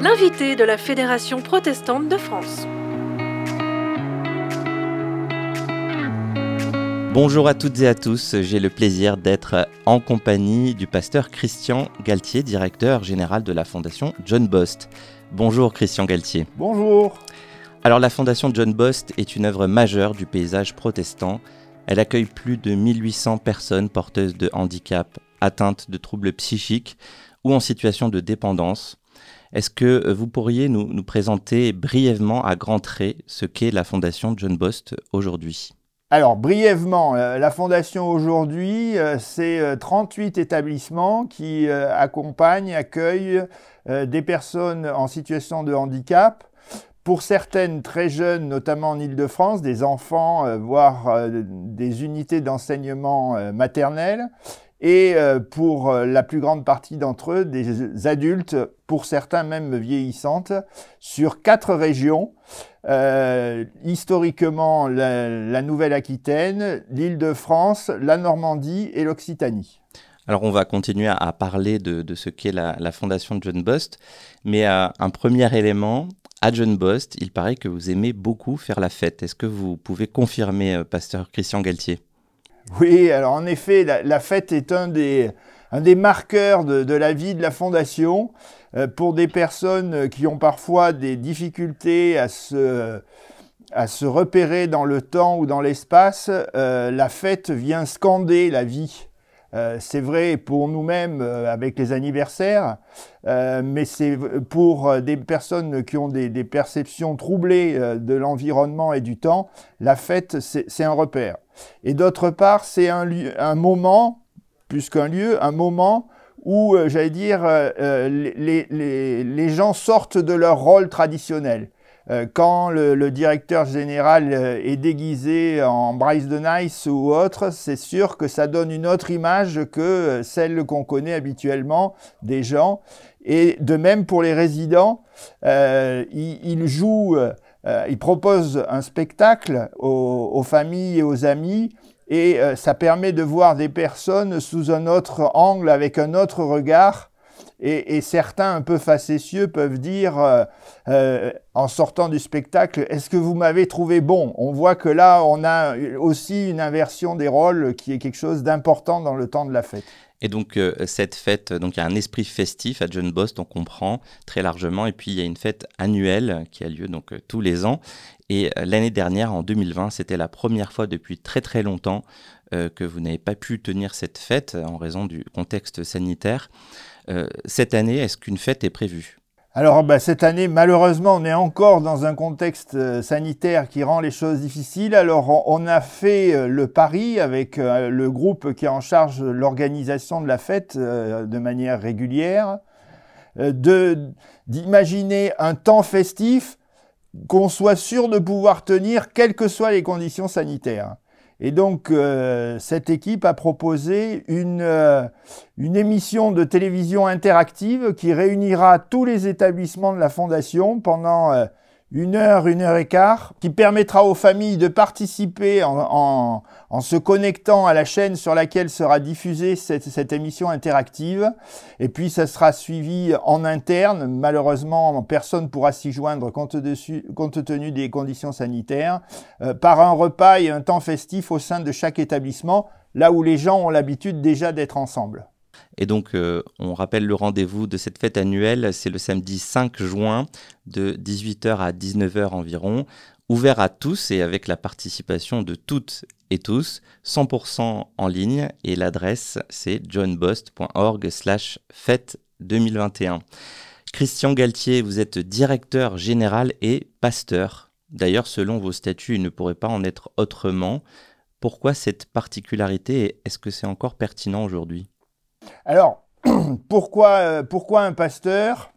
L'invité de la Fédération protestante de France. Bonjour à toutes et à tous, j'ai le plaisir d'être en compagnie du pasteur Christian Galtier, directeur général de la Fondation John Bost. Bonjour Christian Galtier. Bonjour. Alors la Fondation John Bost est une œuvre majeure du paysage protestant. Elle accueille plus de 1800 personnes porteuses de handicap, atteintes de troubles psychiques ou en situation de dépendance. Est-ce que vous pourriez nous, présenter brièvement à grands traits ce qu'est la Fondation John Bost aujourd'hui? Alors, brièvement, euh, la Fondation aujourd'hui, euh, c'est 38 euh, établissements qui accompagnent, accueillent des personnes en situation de handicap. Pour certaines très jeunes, notamment en Ile-de-France, des enfants, voire des unités d'enseignement maternel et euh, pour euh, la plus grande partie d'entre eux, des adultes, pour certains même vieillissantes, sur quatre régions. Euh, historiquement, la, Nouvelle-Aquitaine, l'Île-de-France, la Normandie et l'Occitanie. Alors on va continuer à, parler de, ce qu'est la, la, fondation de John Bost, mais un premier élément, à John Bost, il paraît que vous aimez beaucoup faire la fête. Est-ce que vous pouvez confirmer, pasteur Christian Galtier? Oui, alors en effet, la, fête est un des, un des marqueurs de, la vie de la Fondation. Euh, pour des personnes qui ont parfois des difficultés à se, à se repérer dans le temps ou dans l'espace, euh, la fête vient scander la vie. Euh, c'est vrai pour nous-mêmes avec les anniversaires, mais c'est pour des personnes qui ont des, des perceptions troublées de l'environnement et du temps, la fête, c'est un repère. Et d'autre part, c'est un, un moment, plus qu'un lieu, un moment où, euh, j'allais dire, euh, euh, les, les, les, gens sortent de leur rôle traditionnel. quand le, directeur général est déguisé en Bryce de Nice ou autre, c'est sûr que ça donne une autre image que celle qu'on connaît habituellement des gens. Et de même pour les résidents, ils, jouent euh, il propose un spectacle aux, familles et aux amis et euh, ça permet de voir des personnes sous un autre angle, avec un autre regard. Et, certains un peu facétieux peuvent dire, euh, en sortant du spectacle, est-ce que vous m'avez trouvé bon? On voit que là, on a aussi une inversion des rôles qui est quelque chose d'important dans le temps de la fête. Et donc euh, cette fête, donc il y a un esprit festif à John Bost, on comprend très largement. Et puis il y a une fête annuelle qui a lieu donc euh, tous les ans. Et euh, l'année dernière, en 2020, c'était la première fois depuis très très longtemps que vous n'avez pas pu tenir cette fête en raison du contexte sanitaire. cette année, est-ce qu'une fête est prévue? Alors bah, cette année, malheureusement, on est encore dans un contexte euh, sanitaire qui rend les choses difficiles. Alors on, a fait euh, le pari avec euh, le groupe qui est en charge l'organisation de la fête de manière régulière, d'imaginer un temps festif qu'on soit sûr de pouvoir tenir quelles que soient les conditions sanitaires. Et donc, euh, cette équipe a proposé une, euh, une émission de télévision interactive qui réunira tous les établissements de la Fondation pendant euh, une heure, une heure et quart, qui permettra aux familles de participer en, se connectant à la chaîne sur laquelle sera diffusée cette, émission interactive. Et puis, ça sera suivi en interne. Malheureusement, personne ne pourra s'y joindre compte, compte, tenu des conditions sanitaires, euh, par un repas et un temps festif au sein de chaque établissement, là où les gens ont l'habitude déjà d'être ensemble. Et donc, euh, on rappelle le rendez-vous de cette fête annuelle, c'est le samedi 5 juin de 18h à 19h environ, ouvert à tous et avec la participation de toutes et tous, 100% en ligne et l'adresse c'est johnbost.org slash fête 2021. Christian Galtier, vous êtes directeur général et pasteur. D'ailleurs, selon vos statuts, il ne pourrait pas en être autrement. Pourquoi cette particularité et est-ce que c'est encore pertinent aujourd'hui? Alors, pourquoi, euh, pourquoi un pasteur?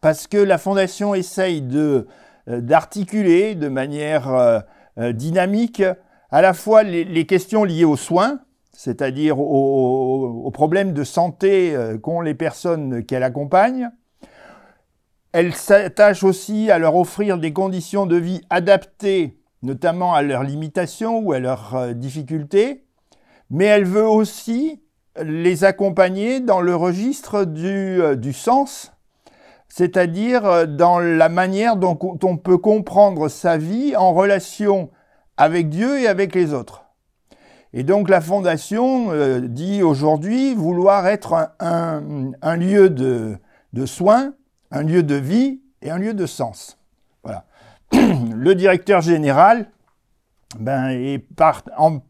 Parce que la Fondation essaye euh, d'articuler de manière euh, dynamique à la fois les, questions liées aux soins, c'est-à-dire aux, problèmes de santé qu'ont les personnes qu'elle accompagne. Elle s'attache aussi à leur offrir des conditions de vie adaptées, notamment à leurs limitations ou à leurs difficultés, mais elle veut aussi les accompagner dans le registre du, du sens, c'est-à-dire dans la manière dont on peut comprendre sa vie en relation avec Dieu et avec les autres. Et donc la Fondation euh, dit aujourd'hui vouloir être un, lieu de, soins, un lieu de vie et un lieu de sens. Voilà. Le directeur général ben, est en,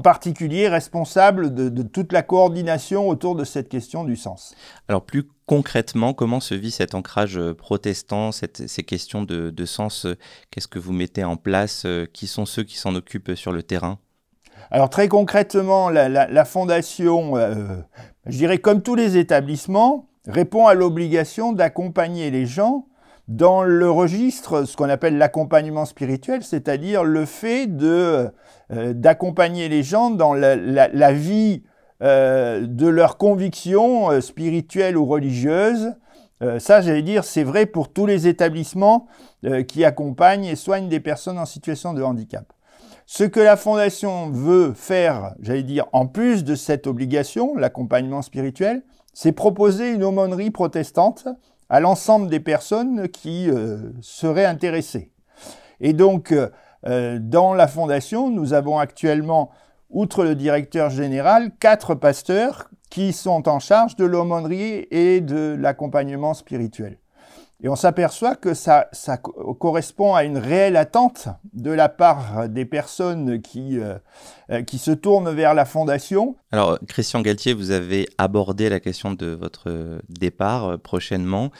particulier responsable de, toute la coordination autour de cette question du sens. Alors plus concrètement, comment se vit cet ancrage protestant, ces questions de, sens Qu'est-ce que vous mettez en place Qui sont ceux qui s'en occupent sur le terrain? Alors très concrètement, la, fondation, euh, je dirais comme tous les établissements, répond à l'obligation d'accompagner les gens dans le registre, ce qu'on appelle l'accompagnement spirituel, c'est-à-dire le fait euh, d'accompagner les gens dans la, vie euh, de leurs convictions spirituelles ou religieuses. ça, j'allais dire, c'est vrai pour tous les établissements qui accompagnent et soignent des personnes en situation de handicap. Ce que la Fondation veut faire, j'allais dire, en plus de cette obligation, l'accompagnement spirituel, c'est proposer une aumônerie protestante à l'ensemble des personnes qui euh, seraient intéressées. Et donc, euh, dans la Fondation, nous avons actuellement, outre le directeur général, quatre pasteurs qui sont en charge de l'aumônerie et de l'accompagnement spirituel. Et on s'aperçoit que ça, correspond à une réelle attente de la part des personnes qui, euh, euh, qui se tournent vers la fondation. Alors, Christian Galtier, vous avez abordé la question de votre départ euh, prochainement.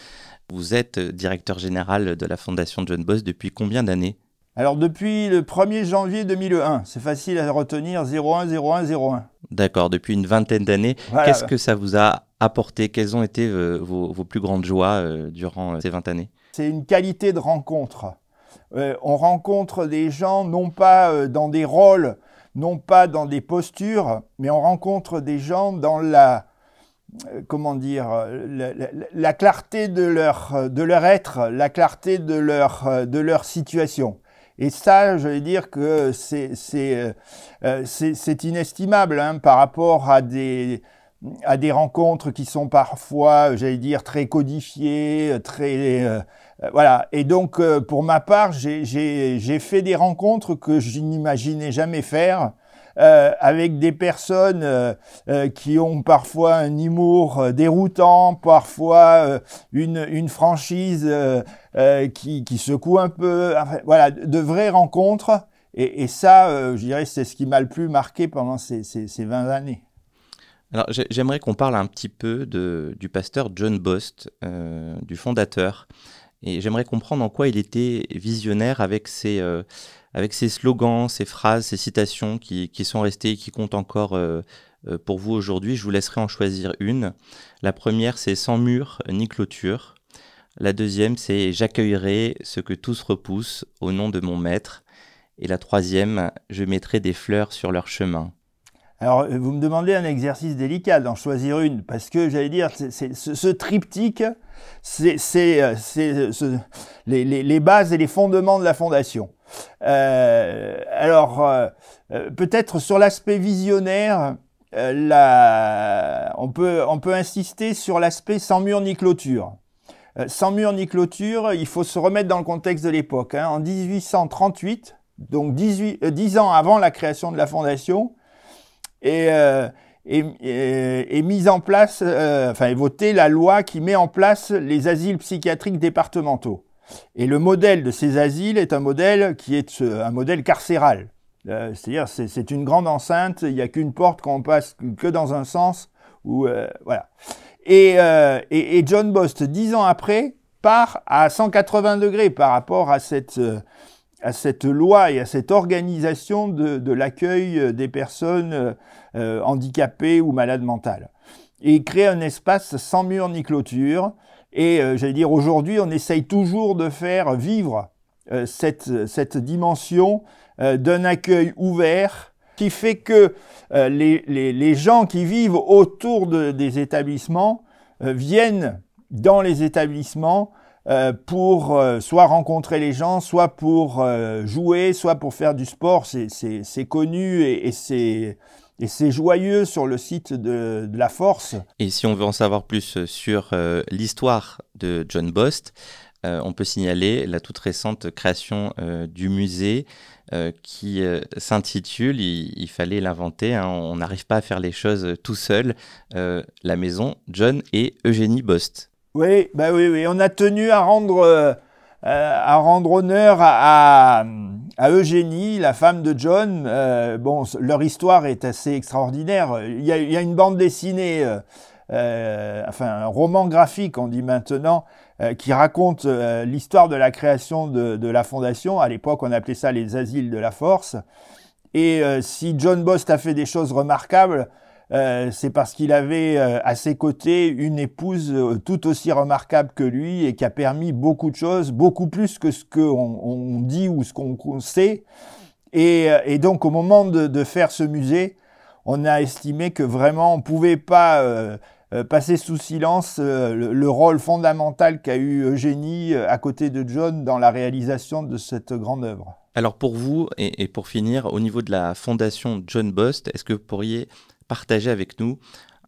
Vous êtes directeur général de la fondation John Boss depuis combien d'années? Alors depuis le 1er janvier 2001, c'est facile à retenir 010101. D'accord, depuis une vingtaine d'années. Qu'est-ce que ça vous a apporté? Quelles ont été euh, vos, plus grandes joies euh, durant euh, ces 20 années? C'est une qualité de rencontre. on rencontre des gens non pas dans des rôles, non pas dans des postures, mais on rencontre des gens dans la, comment dire, la, clarté de leur, de leur être, la clarté de leur, de leur situation. Et ça, je vais dire que c'est euh, euh, inestimable hein, par rapport à des, rencontres qui sont parfois, j'allais dire, très codifiées, très... Euh, voilà. Et donc, pour ma part, j'ai fait des rencontres que je n'imaginais jamais faire euh, avec des personnes euh, euh, qui ont parfois un humour déroutant, parfois une, franchise qui, secoue un peu. voilà, de vraies rencontres. Et, ça, je dirais, c'est ce qui m'a le plus marqué pendant ces, ces, ces 20 années. Alors, j'aimerais qu'on parle un petit peu du pasteur John Bost, du fondateur. Et j'aimerais comprendre en quoi il était visionnaire avec ses, avec ces slogans, ces phrases, ces citations qui, sont restées et qui comptent encore euh, euh, pour vous aujourd'hui. Je vous laisserai en choisir une. La première, c'est Sans mur ni clôture. La deuxième, c'est J'accueillerai ce que tous repoussent au nom de mon maître. Et la troisième, Je mettrai des fleurs sur leur chemin. Alors, vous me demandez un exercice délicat d'en choisir une, parce que j'allais dire, c'est, ce, triptyque, c'est, euh, les, bases et les fondements de la fondation. Euh, alors, euh, euh, peut-être sur l'aspect visionnaire, on, peut, insister sur l'aspect sans mur ni clôture. sans mur ni clôture, il faut se remettre dans le contexte de l'époque. Hein. En 1838, donc 18, 10 ans avant la création de la fondation, mise en place, enfin, est votée la loi qui met en place les asiles psychiatriques départementaux. Et le modèle de ces asiles est un modèle qui est un modèle carcéral. Euh, c'est-à-dire, c'est une grande enceinte, il n'y a qu'une porte quand on passe que dans un sens. Ou euh, voilà. Euh, et, John Bost, dix ans après, part à 180 degrés par rapport à cette, à cette loi et à cette organisation de l'accueil des personnes handicapées ou malades mentales. Et il crée un espace sans mur ni clôture, et euh, j'allais dire, aujourd'hui, on essaye toujours de faire vivre euh, cette, cette, dimension euh, d'un accueil ouvert qui fait que les, les, les, gens qui vivent autour de, des établissements viennent dans les établissements pour soit rencontrer les gens, soit pour jouer, soit pour faire du sport. C'est connu et c'est et c'est joyeux sur le site de, la Force. Et si on veut en savoir plus sur l'histoire de John Bost, on peut signaler la toute récente création du musée qui s'intitule, il, fallait l'inventer, hein, on n'arrive pas à faire les choses tout seul, la maison John et Eugénie Bost. Oui, bah oui, oui, on a tenu à rendre euh, à rendre honneur à, à, Eugénie, la femme de John. Euh, bon, leur histoire est assez extraordinaire. Il y a, une bande dessinée, euh, euh enfin un roman graphique, on dit maintenant, qui raconte l'histoire de la création de, de la fondation. À l'époque, on appelait ça les asiles de la force. Et si John Bost a fait des choses remarquables, euh, c'est parce qu'il avait euh, à ses côtés une épouse euh, tout aussi remarquable que lui et qui a permis beaucoup de choses, beaucoup plus que ce qu'on on dit ou ce qu'on sait. Et, donc au moment de, faire ce musée, on a estimé que vraiment on ne pouvait pas passer sous silence le, le, rôle fondamental qu'a eu Eugénie à côté de John dans la réalisation de cette grande œuvre. Alors pour vous, et, et pour finir, au niveau de la fondation John Bost, est-ce que vous pourriez partager avec nous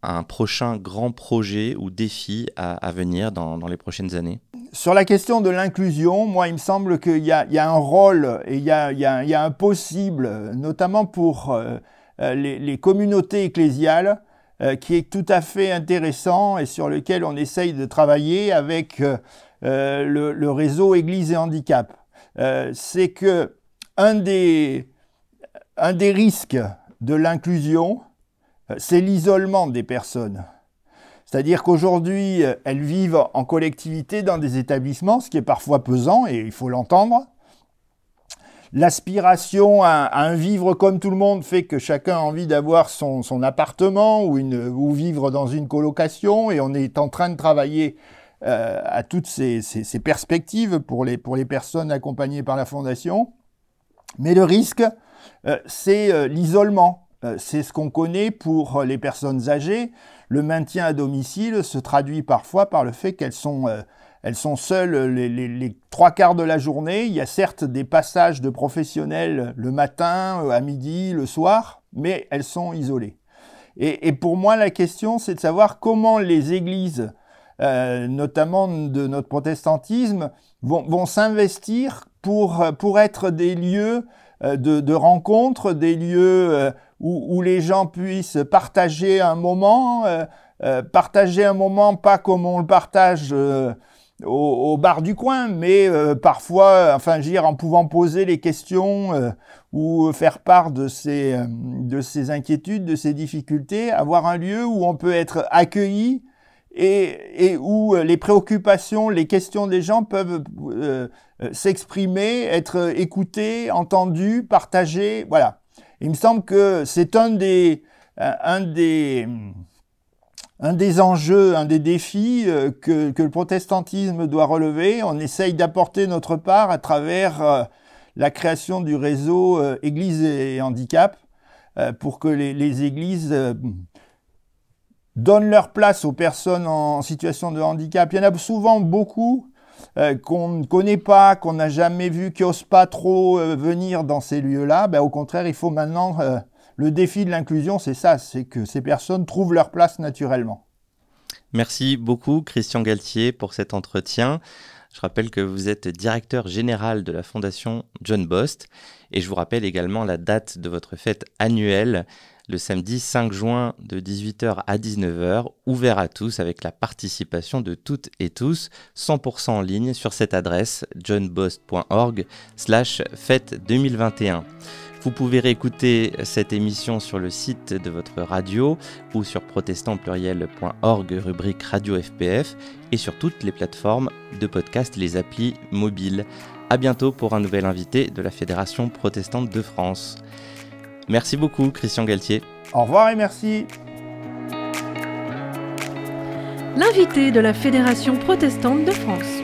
un prochain grand projet ou défi à, venir dans, les prochaines années Sur la question de l'inclusion, moi, il me semble qu'il y, a un rôle et il y a, un possible, notamment pour euh, euh, les, communautés ecclésiales, euh, qui est tout à fait intéressant et sur lequel on essaye de travailler avec le, réseau Église et Handicap. C'est que un des, risques de l'inclusion, c'est l'isolement des personnes. C'est-à-dire qu'aujourd'hui, euh, elles vivent en collectivité dans des établissements, ce qui est parfois pesant, et il faut l'entendre. L'aspiration à, un vivre comme tout le monde fait que chacun a envie d'avoir son, appartement ou, vivre dans une colocation, et on est en train de travailler euh, à toutes ces, perspectives pour les personnes accompagnées par la Fondation. Mais le risque, c'est l'isolement. Euh, c'est ce qu'on connaît pour les personnes âgées. Le maintien à domicile se traduit parfois par le fait qu'elles sont, euh, sont seules les, trois quarts de la journée. Il y a certes des passages de professionnels le matin, euh, à midi, le soir, mais elles sont isolées. Et, pour moi, la question, c'est de savoir comment les églises, notamment de notre protestantisme, vont, s'investir pour, pour être des lieux de, de rencontre, des lieux où, les gens puissent partager un moment, euh, euh, partager un moment pas comme on le partage euh, au, bar du coin, mais parfois, enfin, dire, en pouvant poser les questions ou faire part de ses, de ses inquiétudes, de ses difficultés, avoir un lieu où on peut être accueilli et, où les préoccupations, les questions des gens peuvent s'exprimer, être écoutées, entendues, partagées, voilà. Il me semble que c'est un des, euh, un des, un des enjeux, un des défis euh, que, le protestantisme doit relever. On essaye d'apporter notre part à travers euh, la création du réseau Église et Handicap pour que les églises donnent leur place aux personnes en situation de handicap. Il y en a souvent beaucoup euh, qu'on ne connaît pas, qu'on n'a jamais vu, qui n'osent pas trop euh, venir dans ces lieux-là, ben, au contraire, il faut maintenant... Euh, le défi de l'inclusion, c'est ça, c'est que ces personnes trouvent leur place naturellement. Merci beaucoup, Christian Galtier, pour cet entretien. Je rappelle que vous êtes directeur général de la Fondation John Bost et je vous rappelle également la date de votre fête annuelle le samedi 5 juin de 18h à 19h, ouvert à tous avec la participation de toutes et tous, 100% en ligne sur cette adresse johnbost.org slash fête 2021. Vous pouvez réécouter cette émission sur le site de votre radio ou sur protestantpluriel.org rubrique Radio FPF et sur toutes les plateformes de podcast les applis mobiles. A bientôt pour un nouvel invité de la Fédération protestante de France. Merci beaucoup, Christian Galtier. Au revoir et merci. L'invité de la Fédération protestante de France.